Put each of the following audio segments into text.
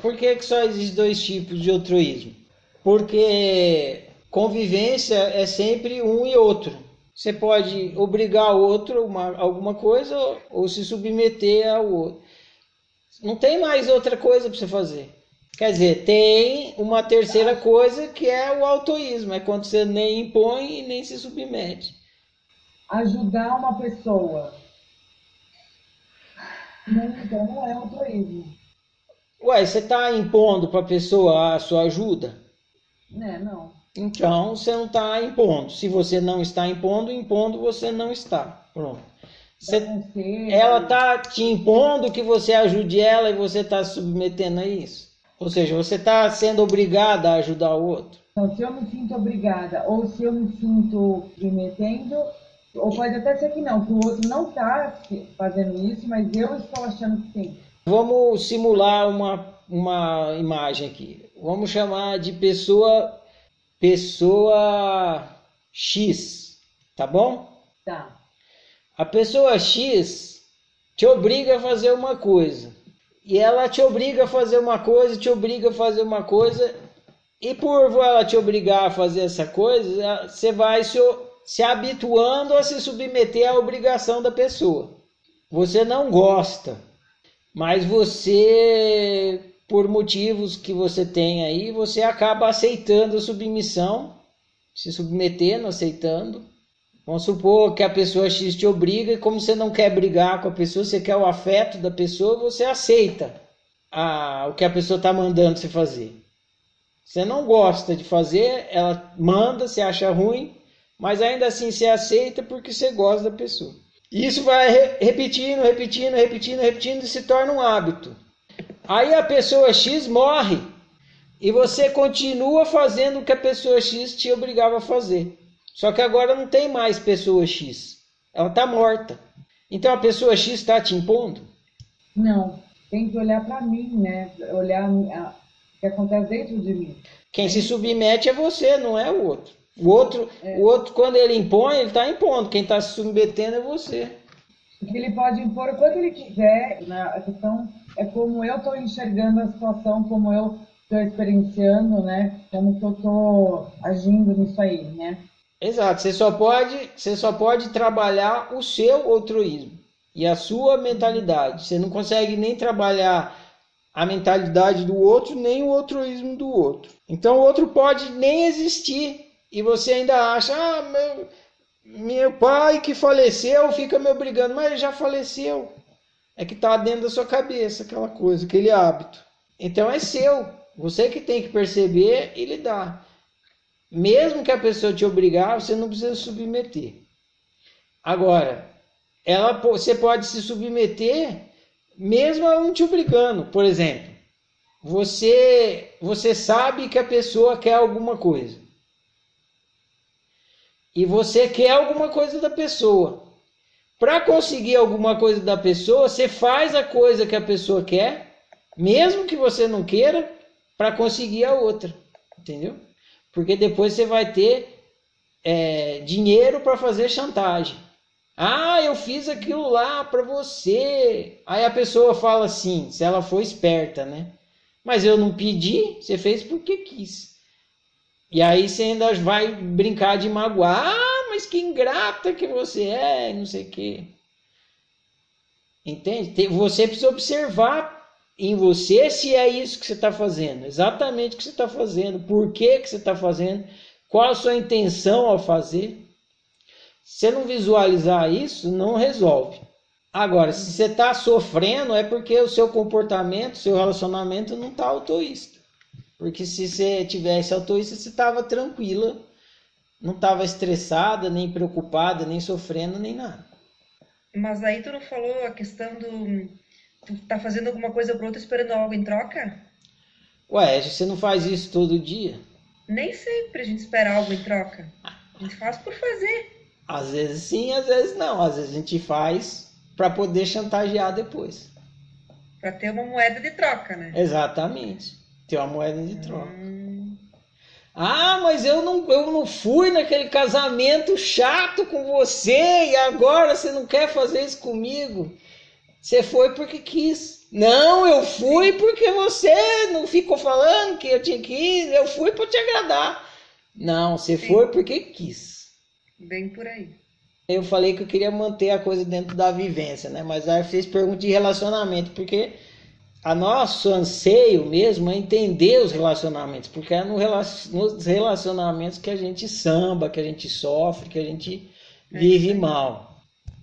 Por que, que só existem dois tipos de altruísmo? Porque convivência é sempre um e outro. Você pode obrigar o outro a alguma coisa ou se submeter ao outro. Não tem mais outra coisa para você fazer. Quer dizer, tem uma terceira coisa que é o autoísmo, é quando você nem impõe e nem se submete. Ajudar uma pessoa. Não, então não é autoísmo. Ué, você está impondo para a pessoa a sua ajuda? É, não. Então você não está impondo. Se você não está impondo, impondo você não está. Pronto. Você, ela está te impondo que você ajude ela e você está se submetendo a isso. Ou seja, você está sendo obrigada a ajudar o outro. Então, se eu me sinto obrigada ou se eu me sinto submetendo, ou pode até ser que não, que o outro não está fazendo isso, mas eu estou achando que sim. Vamos simular uma, uma imagem aqui. Vamos chamar de pessoa pessoa X, tá bom? Tá. A pessoa X te obriga a fazer uma coisa. E ela te obriga a fazer uma coisa, te obriga a fazer uma coisa. E por ela te obrigar a fazer essa coisa, você vai se, se habituando a se submeter à obrigação da pessoa. Você não gosta, mas você, por motivos que você tem aí, você acaba aceitando a submissão, se submetendo, aceitando. Vamos supor que a pessoa X te obriga e como você não quer brigar com a pessoa, você quer o afeto da pessoa, você aceita a, o que a pessoa está mandando você fazer. Você não gosta de fazer, ela manda, você acha ruim, mas ainda assim você aceita porque você gosta da pessoa. E isso vai repetindo, repetindo, repetindo, repetindo e se torna um hábito. Aí a pessoa X morre e você continua fazendo o que a pessoa X te obrigava a fazer. Só que agora não tem mais pessoa X. Ela está morta. Então a pessoa X está te impondo? Não. Tem que olhar para mim, né? Olhar o que acontece dentro de mim. Quem se submete é você, não é o outro. O outro, é. o outro quando ele impõe, ele está impondo. Quem está se submetendo é você. Ele pode impor o quanto ele quiser. Né? A questão é como eu estou enxergando a situação, como eu estou experienciando, né? Como que eu estou agindo nisso aí, né? Exato, você só pode, você só pode trabalhar o seu altruísmo e a sua mentalidade. Você não consegue nem trabalhar a mentalidade do outro, nem o altruísmo do outro. Então o outro pode nem existir e você ainda acha, ah, meu, meu pai que faleceu fica me obrigando, mas ele já faleceu. É que está dentro da sua cabeça aquela coisa, aquele hábito. Então é seu. Você que tem que perceber e lidar. Mesmo que a pessoa te obrigar, você não precisa submeter. Agora, ela, você pode se submeter mesmo ela não te obrigando. Por exemplo, você, você sabe que a pessoa quer alguma coisa. E você quer alguma coisa da pessoa. Para conseguir alguma coisa da pessoa, você faz a coisa que a pessoa quer, mesmo que você não queira, para conseguir a outra. Entendeu? porque depois você vai ter é, dinheiro para fazer chantagem. Ah, eu fiz aquilo lá para você. Aí a pessoa fala assim, se ela for esperta, né? Mas eu não pedi, você fez porque quis. E aí você ainda vai brincar de magoar. Ah, mas que ingrata que você é, não sei o quê. Entende? Você precisa observar em você se é isso que você está fazendo, exatamente o que você está fazendo, por que, que você está fazendo, qual a sua intenção ao fazer. Se não visualizar isso, não resolve. Agora, se você está sofrendo, é porque o seu comportamento, seu relacionamento não está autoísta. Porque se você tivesse autoísta, você estava tranquila, não estava estressada, nem preocupada, nem sofrendo, nem nada. Mas aí tu não falou a questão do Tu tá fazendo alguma coisa pro outro esperando algo em troca? Ué, você não faz isso todo dia? Nem sempre a gente espera algo em troca. A gente faz por fazer. Às vezes sim, às vezes não. Às vezes a gente faz para poder chantagear depois. Para ter uma moeda de troca, né? Exatamente. Ter uma moeda de troca. Hum... Ah, mas eu não, eu não fui naquele casamento chato com você e agora você não quer fazer isso comigo? Você foi porque quis. Não, eu fui porque você não ficou falando que eu tinha que ir, eu fui para te agradar. Não, você Sim. foi porque quis. Bem por aí. Eu falei que eu queria manter a coisa dentro da vivência, né? Mas aí fez pergunta de relacionamento, porque a nosso anseio mesmo é entender os relacionamentos, porque é no nos relacionamentos que a gente samba, que a gente sofre, que a gente vive mal.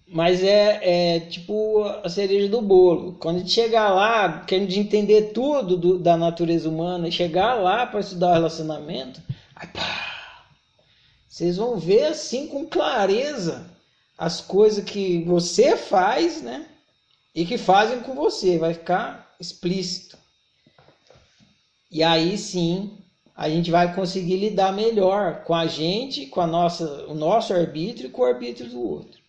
Mas é, é tipo a cereja do bolo. Quando a gente chegar lá, querendo de entender tudo do- da natureza humana, e chegar lá para estudar o relacionamento, aí pá, vocês vão ver assim com clareza as coisas que você faz, né? E que fazem com você, vai ficar explícito. E aí sim, a gente vai conseguir lidar melhor com a gente, com a nossa, o nosso arbítrio e com o arbítrio do outro.